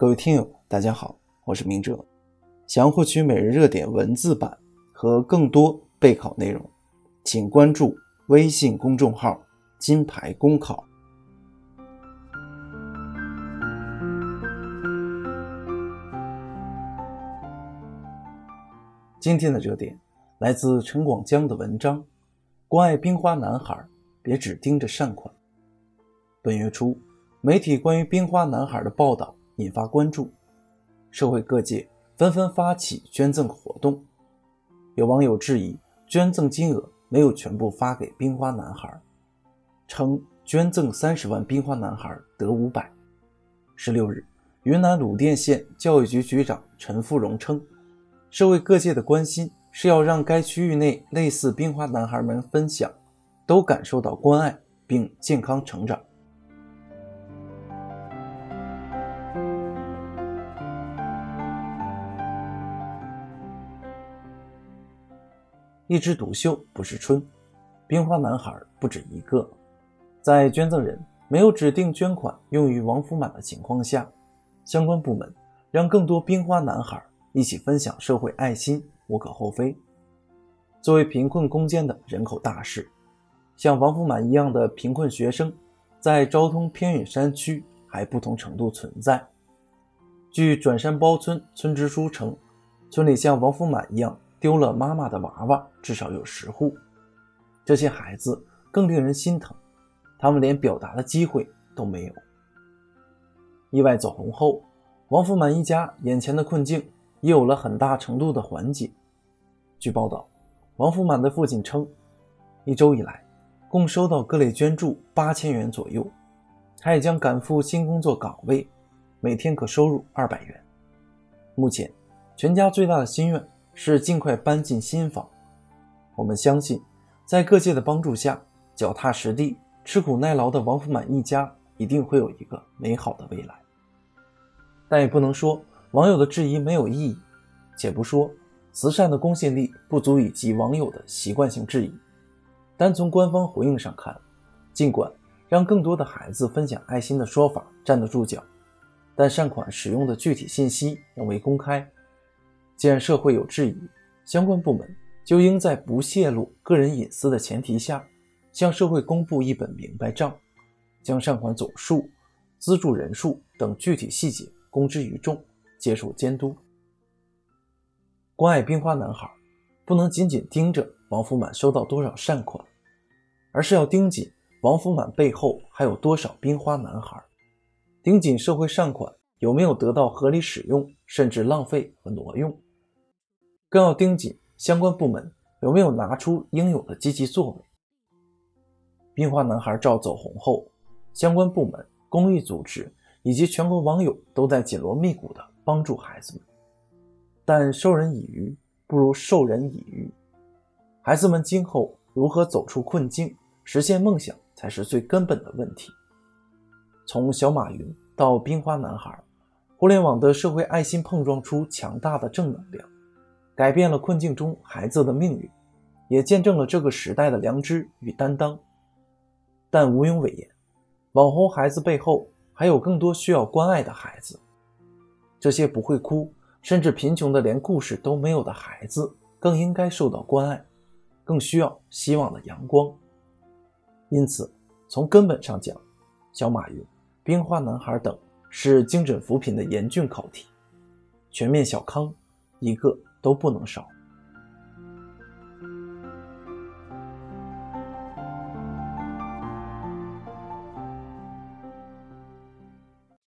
各位听友，大家好，我是明哲。想要获取每日热点文字版和更多备考内容，请关注微信公众号“金牌公考”。今天的热点来自陈广江的文章：“关爱冰花男孩，别只盯着善款。”本月初，媒体关于冰花男孩的报道。引发关注，社会各界纷纷发起捐赠活动。有网友质疑捐赠金额没有全部发给冰花男孩，称捐赠三十万冰花男孩得五百。十六日，云南鲁甸县教育局局长陈富荣称，社会各界的关心是要让该区域内类似冰花男孩们分享，都感受到关爱并健康成长。一枝独秀不是春，冰花男孩不止一个。在捐赠人没有指定捐款用于王福满的情况下，相关部门让更多冰花男孩一起分享社会爱心，无可厚非。作为贫困攻坚的人口大市，像王福满一样的贫困学生，在昭通偏远山区还不同程度存在。据转山包村村支书称，村里像王福满一样。丢了妈妈的娃娃至少有十户，这些孩子更令人心疼，他们连表达的机会都没有。意外走红后，王福满一家眼前的困境也有了很大程度的缓解。据报道，王福满的父亲称，一周以来共收到各类捐助八千元左右，他也将赶赴新工作岗位，每天可收入二百元。目前，全家最大的心愿。是尽快搬进新房。我们相信，在各界的帮助下，脚踏实地、吃苦耐劳的王福满一家一定会有一个美好的未来。但也不能说网友的质疑没有意义。且不说慈善的公信力不足以及网友的习惯性质疑，单从官方回应上看，尽管让更多的孩子分享爱心的说法站得住脚，但善款使用的具体信息仍未公开。既然社会有质疑，相关部门就应在不泄露个人隐私的前提下，向社会公布一本明白账，将善款总数、资助人数等具体细节公之于众，接受监督。关爱冰花男孩，不能仅仅盯着王福满收到多少善款，而是要盯紧王福满背后还有多少冰花男孩，盯紧社会善款有没有得到合理使用，甚至浪费和挪用。更要盯紧相关部门有没有拿出应有的积极作为。冰花男孩照走红后，相关部门、公益组织以及全国网友都在紧锣密鼓地帮助孩子们。但授人以鱼不如授人以渔，孩子们今后如何走出困境、实现梦想，才是最根本的问题。从小马云到冰花男孩，互联网的社会爱心碰撞出强大的正能量。改变了困境中孩子的命运，也见证了这个时代的良知与担当。但毋庸讳言，网红孩子背后还有更多需要关爱的孩子。这些不会哭，甚至贫穷的连故事都没有的孩子，更应该受到关爱，更需要希望的阳光。因此，从根本上讲，小马云、冰花男孩等是精准扶贫的严峻考题，全面小康一个。都不能少。